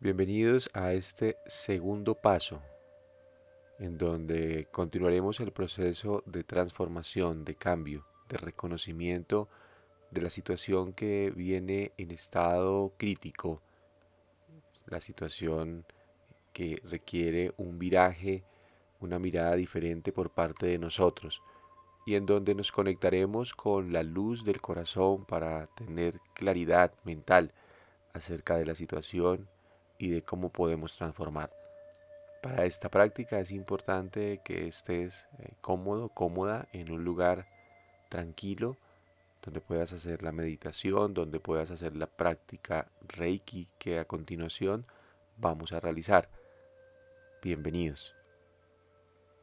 Bienvenidos a este segundo paso, en donde continuaremos el proceso de transformación, de cambio, de reconocimiento de la situación que viene en estado crítico, la situación que requiere un viraje, una mirada diferente por parte de nosotros, y en donde nos conectaremos con la luz del corazón para tener claridad mental acerca de la situación y de cómo podemos transformar. Para esta práctica es importante que estés eh, cómodo, cómoda en un lugar tranquilo donde puedas hacer la meditación, donde puedas hacer la práctica Reiki que a continuación vamos a realizar. Bienvenidos.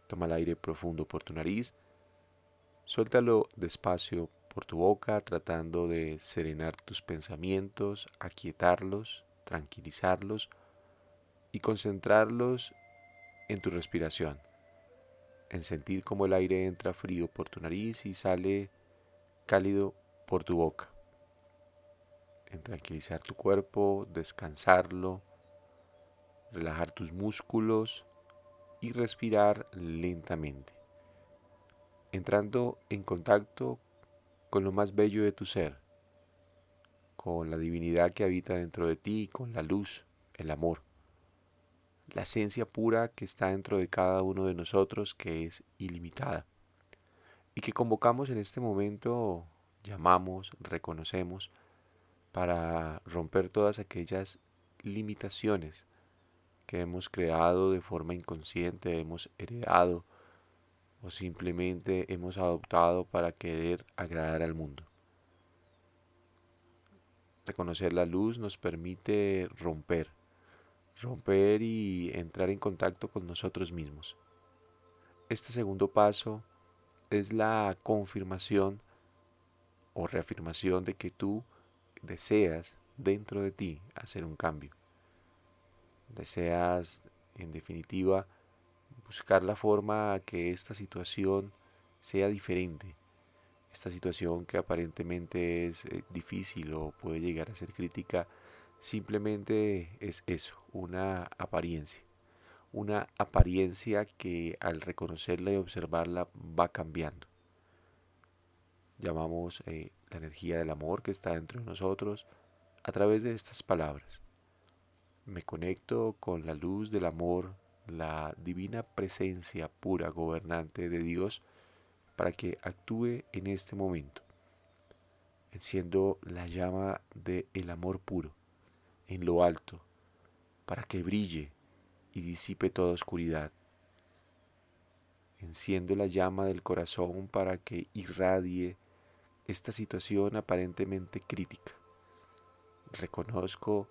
Toma el aire profundo por tu nariz, suéltalo despacio por tu boca tratando de serenar tus pensamientos, aquietarlos tranquilizarlos y concentrarlos en tu respiración, en sentir cómo el aire entra frío por tu nariz y sale cálido por tu boca, en tranquilizar tu cuerpo, descansarlo, relajar tus músculos y respirar lentamente, entrando en contacto con lo más bello de tu ser, con la divinidad que habita dentro de ti, con la luz, el amor, la esencia pura que está dentro de cada uno de nosotros, que es ilimitada, y que convocamos en este momento, llamamos, reconocemos, para romper todas aquellas limitaciones que hemos creado de forma inconsciente, hemos heredado o simplemente hemos adoptado para querer agradar al mundo. Reconocer la luz nos permite romper, romper y entrar en contacto con nosotros mismos. Este segundo paso es la confirmación o reafirmación de que tú deseas dentro de ti hacer un cambio. Deseas, en definitiva, buscar la forma que esta situación sea diferente, esta situación que aparentemente es eh, difícil o puede llegar a ser crítica, simplemente es eso, una apariencia. Una apariencia que al reconocerla y observarla va cambiando. Llamamos eh, la energía del amor que está dentro de nosotros a través de estas palabras. Me conecto con la luz del amor, la divina presencia pura gobernante de Dios para que actúe en este momento. Enciendo la llama del el amor puro en lo alto para que brille y disipe toda oscuridad. Enciendo la llama del corazón para que irradie esta situación aparentemente crítica. Reconozco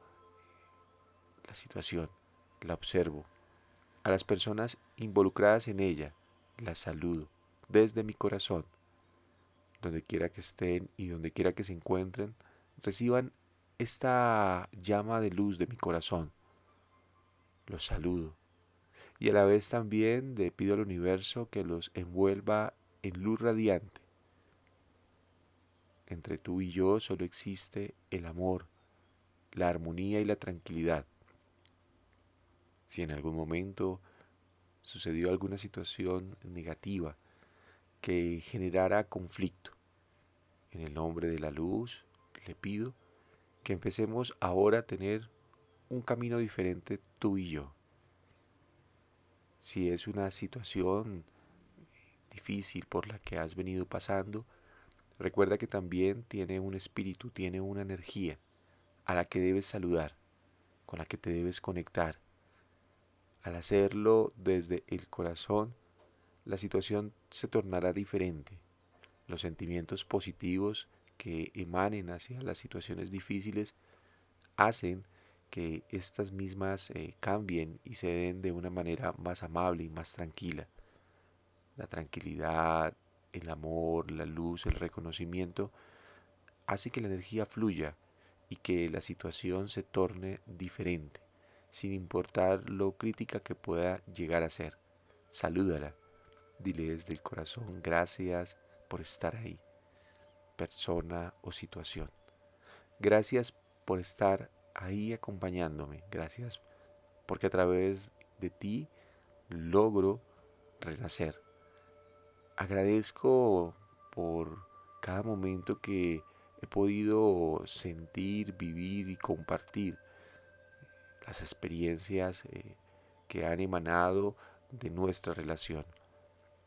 la situación, la observo. A las personas involucradas en ella las saludo desde mi corazón, donde quiera que estén y donde quiera que se encuentren, reciban esta llama de luz de mi corazón. Los saludo. Y a la vez también le pido al universo que los envuelva en luz radiante. Entre tú y yo solo existe el amor, la armonía y la tranquilidad. Si en algún momento sucedió alguna situación negativa, que generara conflicto. En el nombre de la luz, le pido que empecemos ahora a tener un camino diferente tú y yo. Si es una situación difícil por la que has venido pasando, recuerda que también tiene un espíritu, tiene una energía a la que debes saludar, con la que te debes conectar. Al hacerlo desde el corazón, la situación se tornará diferente. Los sentimientos positivos que emanen hacia las situaciones difíciles hacen que estas mismas eh, cambien y se den de una manera más amable y más tranquila. La tranquilidad, el amor, la luz, el reconocimiento hace que la energía fluya y que la situación se torne diferente, sin importar lo crítica que pueda llegar a ser. Salúdala, Dile desde el corazón gracias por estar ahí, persona o situación. Gracias por estar ahí acompañándome. Gracias porque a través de ti logro renacer. Agradezco por cada momento que he podido sentir, vivir y compartir las experiencias eh, que han emanado de nuestra relación.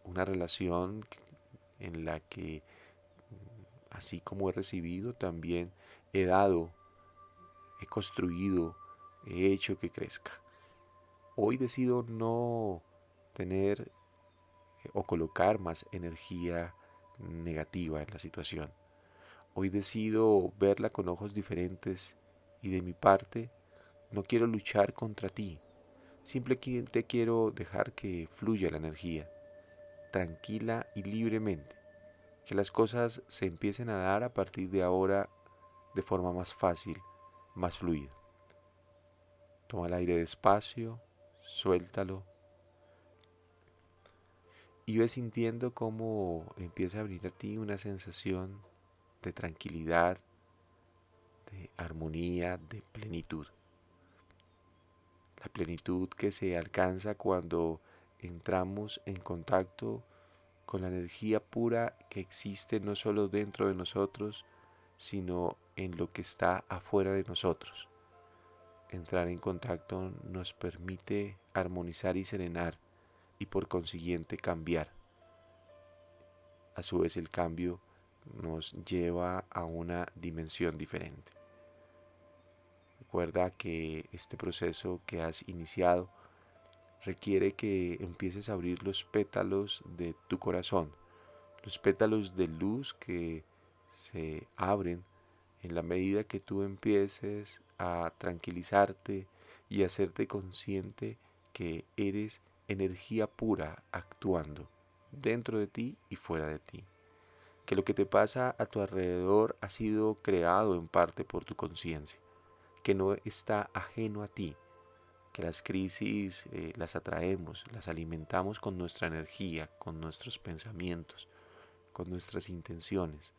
Una relación en la que, así como he recibido, también he dado, he construido, he hecho que crezca. Hoy decido no tener eh, o colocar más energía negativa en la situación. Hoy decido verla con ojos diferentes y de mi parte no quiero luchar contra ti. Simplemente quiero dejar que fluya la energía, tranquila y libremente. Que las cosas se empiecen a dar a partir de ahora de forma más fácil, más fluida. Toma el aire despacio, suéltalo y ves sintiendo cómo empieza a venir a ti una sensación de tranquilidad, de armonía, de plenitud. La plenitud que se alcanza cuando entramos en contacto con la energía pura que existe no solo dentro de nosotros, sino en lo que está afuera de nosotros. Entrar en contacto nos permite armonizar y serenar y por consiguiente cambiar. A su vez el cambio nos lleva a una dimensión diferente. Recuerda que este proceso que has iniciado requiere que empieces a abrir los pétalos de tu corazón, los pétalos de luz que se abren en la medida que tú empieces a tranquilizarte y hacerte consciente que eres energía pura actuando dentro de ti y fuera de ti. Que lo que te pasa a tu alrededor ha sido creado en parte por tu conciencia, que no está ajeno a ti, que las crisis eh, las atraemos, las alimentamos con nuestra energía, con nuestros pensamientos, con nuestras intenciones,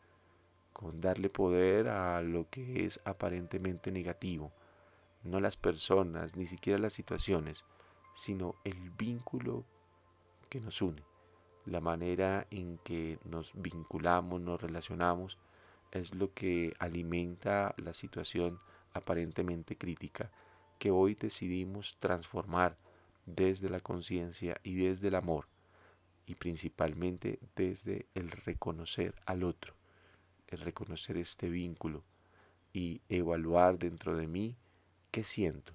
con darle poder a lo que es aparentemente negativo, no las personas, ni siquiera las situaciones, sino el vínculo que nos une, la manera en que nos vinculamos, nos relacionamos, es lo que alimenta la situación aparentemente crítica que hoy decidimos transformar desde la conciencia y desde el amor y principalmente desde el reconocer al otro, el reconocer este vínculo y evaluar dentro de mí qué siento,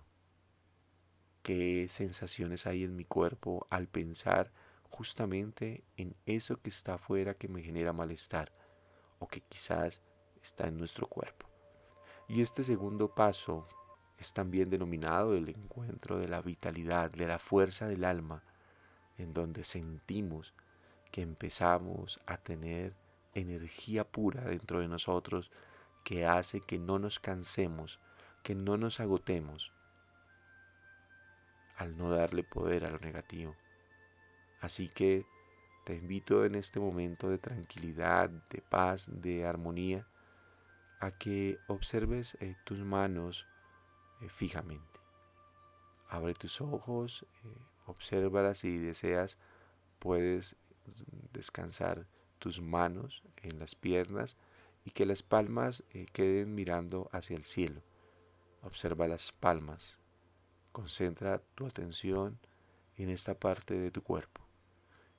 qué sensaciones hay en mi cuerpo al pensar justamente en eso que está afuera que me genera malestar o que quizás está en nuestro cuerpo. Y este segundo paso es también denominado el encuentro de la vitalidad, de la fuerza del alma, en donde sentimos que empezamos a tener energía pura dentro de nosotros que hace que no nos cansemos, que no nos agotemos, al no darle poder a lo negativo. Así que te invito en este momento de tranquilidad, de paz, de armonía, a que observes eh, tus manos eh, fijamente. Abre tus ojos, eh, obsérvalas y si deseas puedes descansar tus manos en las piernas y que las palmas queden mirando hacia el cielo. Observa las palmas Concentra tu atención en esta parte de tu cuerpo,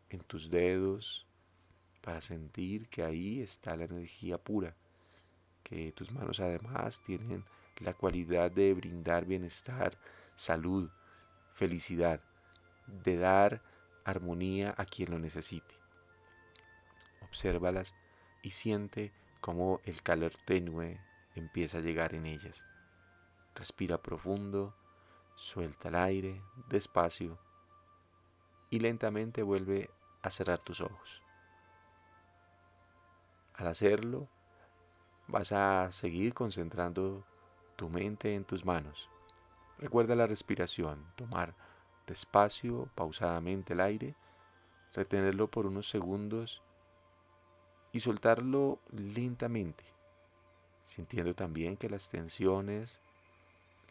en tus dedos, para sentir que ahí está la energía pura, que tus manos además tienen la cualidad de brindar bienestar, salud, felicidad, de dar armonía a quien lo necesite. Obsérvalas y siente cómo el calor tenue empieza a llegar en ellas. Respira profundo Suelta el aire despacio y lentamente vuelve a cerrar tus ojos. Al hacerlo, vas a seguir concentrando tu mente en tus manos. Recuerda la respiración, tomar despacio, pausadamente el aire, retenerlo por unos segundos y soltarlo lentamente, sintiendo también que las tensiones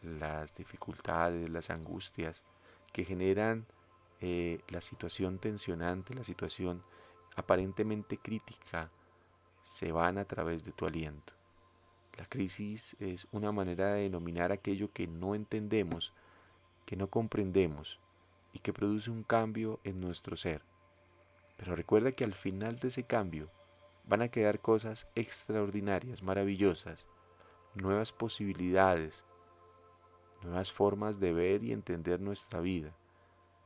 las dificultades, las angustias que generan eh, la situación tensionante, la situación aparentemente crítica, se van a través de tu aliento. La crisis es una manera de denominar aquello que no entendemos, que no comprendemos y que produce un cambio en nuestro ser. Pero recuerda que al final de ese cambio van a quedar cosas extraordinarias, maravillosas, nuevas posibilidades, nuevas formas de ver y entender nuestra vida.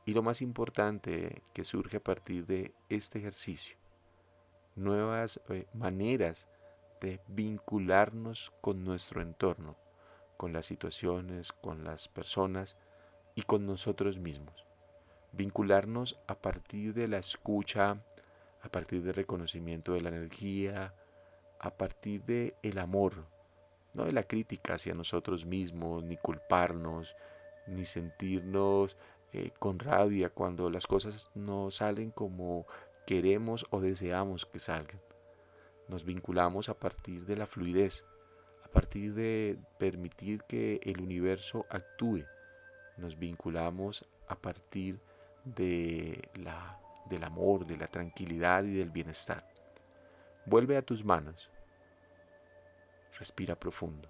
Y lo más importante que surge a partir de este ejercicio, nuevas eh, maneras de vincularnos con nuestro entorno, con las situaciones, con las personas y con nosotros mismos. Vincularnos a partir de la escucha, a partir del reconocimiento de la energía, a partir del el amor, no de la crítica hacia nosotros mismos, ni culparnos, ni sentirnos eh, con rabia cuando las cosas no salen como queremos o deseamos que salgan. Nos vinculamos a partir de la fluidez, a partir de permitir que el universo actúe. Nos vinculamos a partir de la, del amor, de la tranquilidad y del bienestar. Vuelve a tus manos. Respira profundo.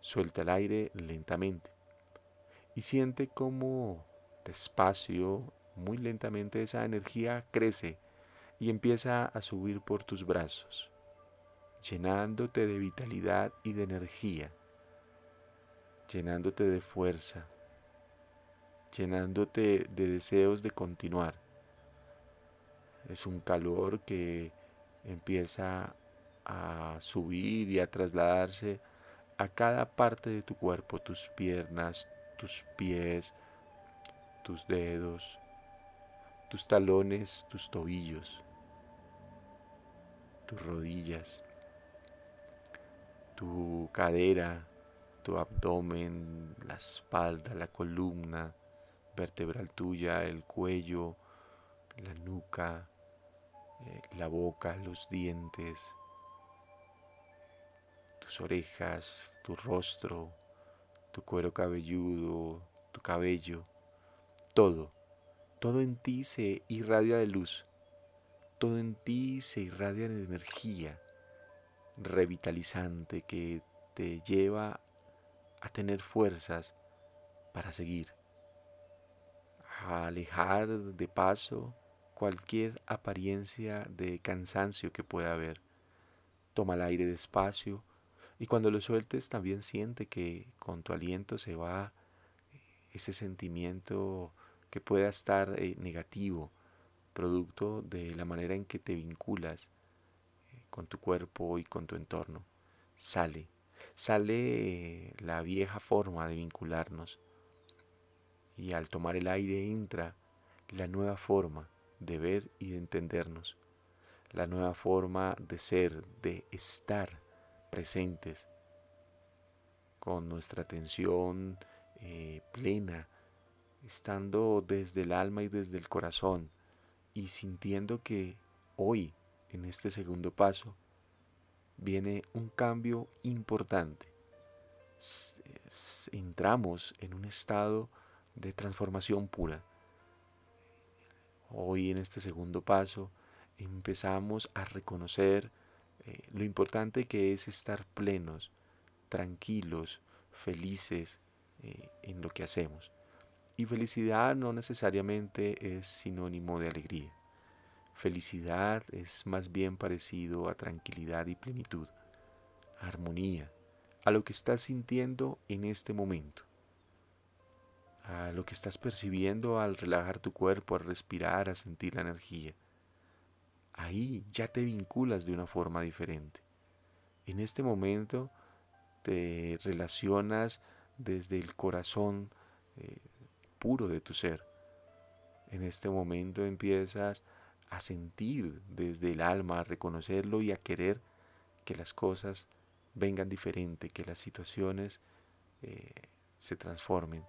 Suelta el aire lentamente y siente cómo despacio, muy lentamente esa energía crece y empieza a subir por tus brazos, llenándote de vitalidad y de energía, llenándote de fuerza, llenándote de deseos de continuar. Es un calor que empieza a subir y a trasladarse a cada parte de tu cuerpo, tus piernas, tus pies, tus dedos, tus talones, tus tobillos tus rodillas, tu cadera, tu abdomen, la espalda, la columna vertebral tuya, el cuello, la nuca, eh, la boca, los dientes, tus orejas, tu rostro, tu cuero cabelludo, tu cabello, todo, todo en ti se irradia de luz todo en ti se irradia de energía revitalizante que te lleva a tener fuerzas para seguir, a alejar de paso cualquier apariencia de cansancio que pueda haber. Toma el aire despacio y cuando lo sueltes también siente que con tu aliento se va ese sentimiento que pueda estar eh, negativo producto de la manera en que te vinculas eh, con tu cuerpo y con tu entorno. Sale, sale la vieja forma de vincularnos. Y al tomar el aire entra la nueva forma de ver y de entendernos, la nueva forma de ser, de estar presentes con nuestra atención eh, plena, estando desde el alma y desde el corazón, y sintiendo que hoy, en este segundo paso, viene un cambio importante. Entramos en un estado de transformación pura. Hoy en este segundo paso empezamos a reconocer eh, lo importante que es estar plenos, tranquilos, felices eh, en lo que hacemos. Y felicidad no necesariamente es sinónimo de alegría. Felicidad es más bien parecido a tranquilidad y plenitud, a armonía, a lo que estás sintiendo en este momento, a lo que estás percibiendo al relajar tu cuerpo, al respirar, a sentir la energía. Ahí ya te vinculas de una forma diferente. En este momento te relacionas desde el corazón, eh, puro de tu ser. En este momento empiezas a sentir desde el alma, a reconocerlo y a querer que las cosas vengan diferente, que las situaciones eh, se transformen,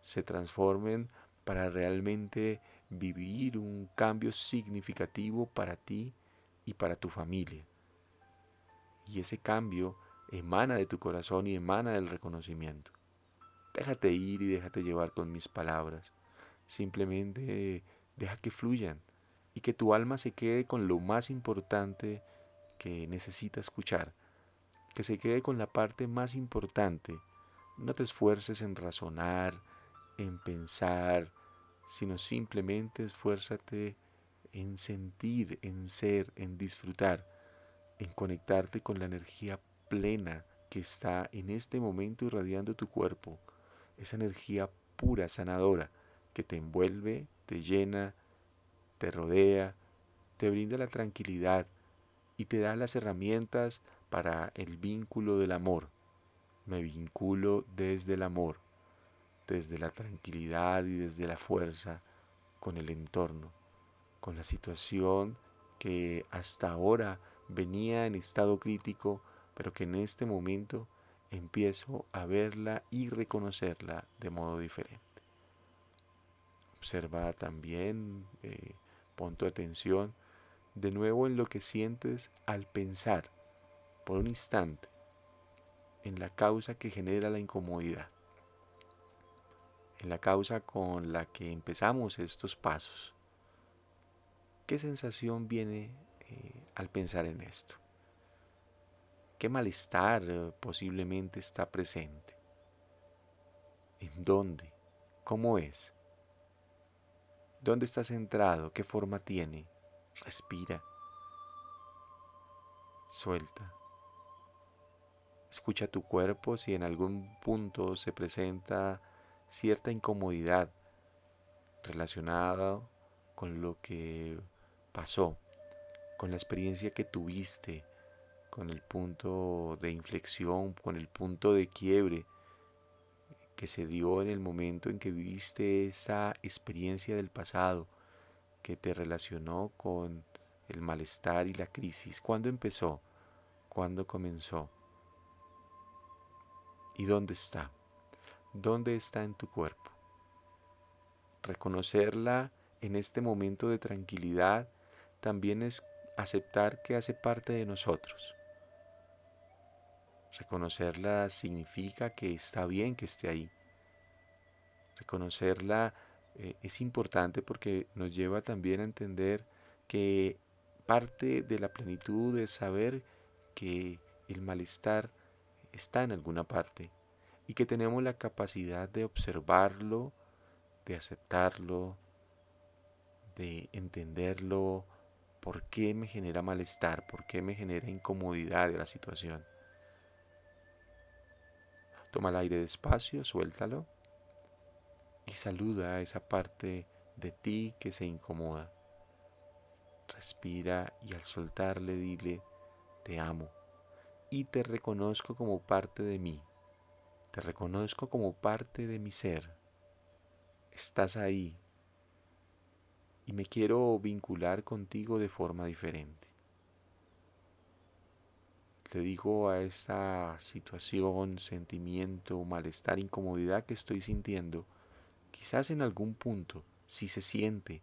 se transformen para realmente vivir un cambio significativo para ti y para tu familia. Y ese cambio emana de tu corazón y emana del reconocimiento. Déjate ir y déjate llevar con mis palabras. Simplemente deja que fluyan y que tu alma se quede con lo más importante que necesita escuchar, que se quede con la parte más importante. No te esfuerces en razonar, en pensar, sino simplemente esfuérzate en sentir, en ser, en disfrutar, en conectarte con la energía plena que está en este momento irradiando tu cuerpo, esa energía pura, sanadora, que te envuelve, te llena, te rodea, te brinda la tranquilidad y te da las herramientas para el vínculo del amor. Me vinculo desde el amor, desde la tranquilidad y desde la fuerza con el entorno, con la situación que hasta ahora venía en estado crítico, pero que en este momento empiezo a verla y reconocerla de modo diferente. Observa también, eh, pon tu atención de nuevo en lo que sientes al pensar por un instante en la causa que genera la incomodidad, en la causa con la que empezamos estos pasos. ¿Qué sensación viene eh, al pensar en esto? ¿Qué malestar eh, posiblemente está presente? ¿En dónde? ¿Cómo es? ¿Dónde está centrado? ¿Qué forma tiene? Respira. Suelta. Escucha tu cuerpo si en algún punto se presenta cierta incomodidad relacionada con lo que pasó, con la experiencia que tuviste, con el punto de inflexión, con el punto de quiebre que se dio en el momento en que viviste esa experiencia del pasado que te relacionó con el malestar y la crisis. ¿Cuándo empezó? ¿Cuándo comenzó? ¿Y dónde está? ¿Dónde está en tu cuerpo? Reconocerla en este momento de tranquilidad también es aceptar que hace parte de nosotros. Reconocerla significa que está bien que esté ahí. Reconocerla eh, es importante porque nos lleva también a entender que parte de la plenitud es saber que el malestar está en alguna parte y que tenemos la capacidad de observarlo, de aceptarlo, de entenderlo, por qué me genera malestar, por qué me genera incomodidad de la situación. Toma el aire despacio, suéltalo y saluda a esa parte de ti que se incomoda. Respira y al soltarle dile, te amo y te reconozco como parte de mí. Te reconozco como parte de mi ser. Estás ahí y me quiero vincular contigo de forma diferente. Le digo a esta situación, sentimiento, malestar, incomodidad que estoy sintiendo, Quizás en algún punto, si se siente,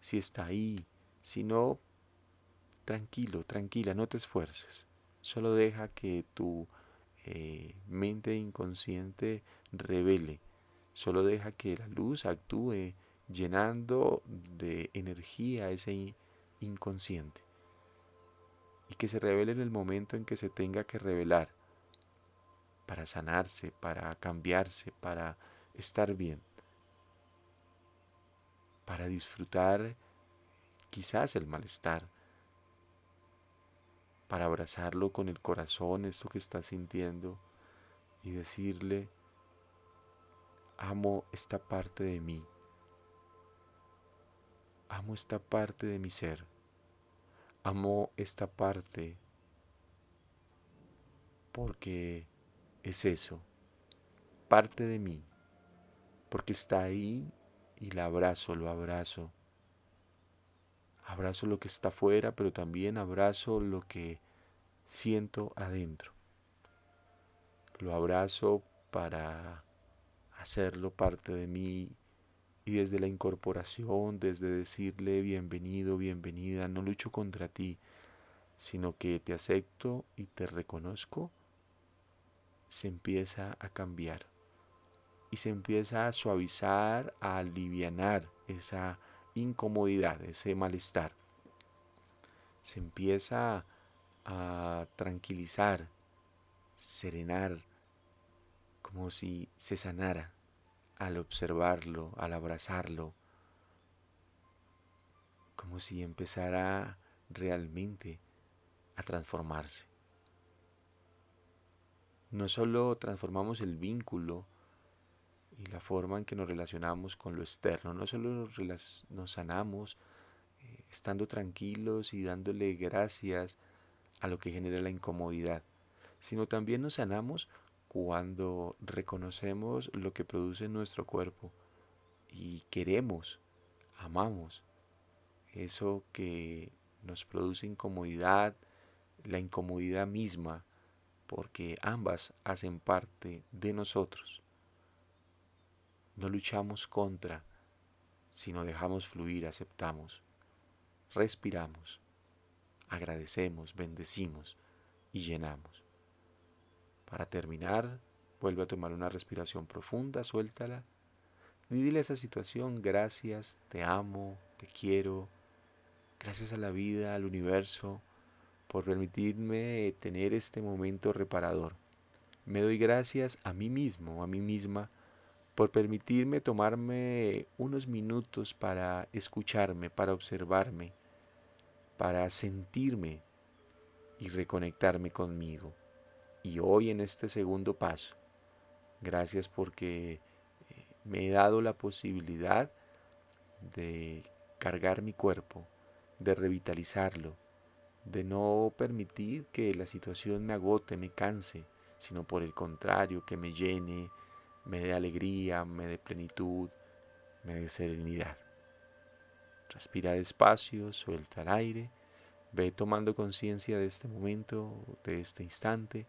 si está ahí, si no, tranquilo, tranquila, no te esfuerces. Solo deja que tu eh, mente inconsciente revele. Solo deja que la luz actúe llenando de energía ese inconsciente. Y que se revele en el momento en que se tenga que revelar. Para sanarse, para cambiarse, para estar bien, para disfrutar quizás el malestar, para abrazarlo con el corazón, esto que está sintiendo, y decirle, amo esta parte de mí, amo esta parte de mi ser, amo esta parte porque es eso, parte de mí porque está ahí y la abrazo, lo abrazo. Abrazo lo que está afuera, pero también abrazo lo que siento adentro. Lo abrazo para hacerlo parte de mí y desde la incorporación, desde decirle bienvenido, bienvenida, no lucho contra ti, sino que te acepto y te reconozco, se empieza a cambiar y se empieza a suavizar, a aliviar esa incomodidad, ese malestar. Se empieza a tranquilizar, serenar, como si se sanara al observarlo, al abrazarlo, como si empezara realmente a transformarse. No solo transformamos el vínculo y la forma en que nos relacionamos con lo externo, no solo nos sanamos eh, estando tranquilos y dándole gracias a lo que genera la incomodidad, sino también nos sanamos cuando reconocemos lo que produce nuestro cuerpo y queremos, amamos eso que nos produce incomodidad, la incomodidad misma, porque ambas hacen parte de nosotros. No luchamos contra, sino dejamos fluir, aceptamos, respiramos, agradecemos, bendecimos y llenamos. Para terminar, vuelve a tomar una respiración profunda, suéltala y dile a esa situación gracias, te amo, te quiero, gracias a la vida, al universo, por permitirme tener este momento reparador. Me doy gracias a mí mismo, a mí misma, por permitirme tomarme unos minutos para escucharme, para observarme, para sentirme y reconectarme conmigo. Y hoy en este segundo paso, gracias porque eh, me he dado la posibilidad de cargar mi cuerpo, de revitalizarlo, de no permitir que la situación me agote, me canse, sino por el contrario, que me llene, me dé alegría, me dé plenitud, me dé serenidad. Respira despacio, suelta el aire, ve tomando conciencia de este momento, de este instante.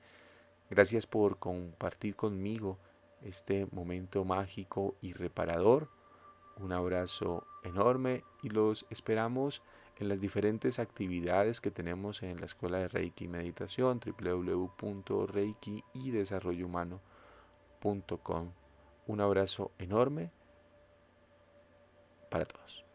Gracias por compartir conmigo este momento mágico y reparador. Un abrazo enorme y los esperamos en las diferentes actividades que tenemos en la Escuela de Reiki y Meditación, www.reiki y desarrollohumano.com. Un abrazo enorme para todos.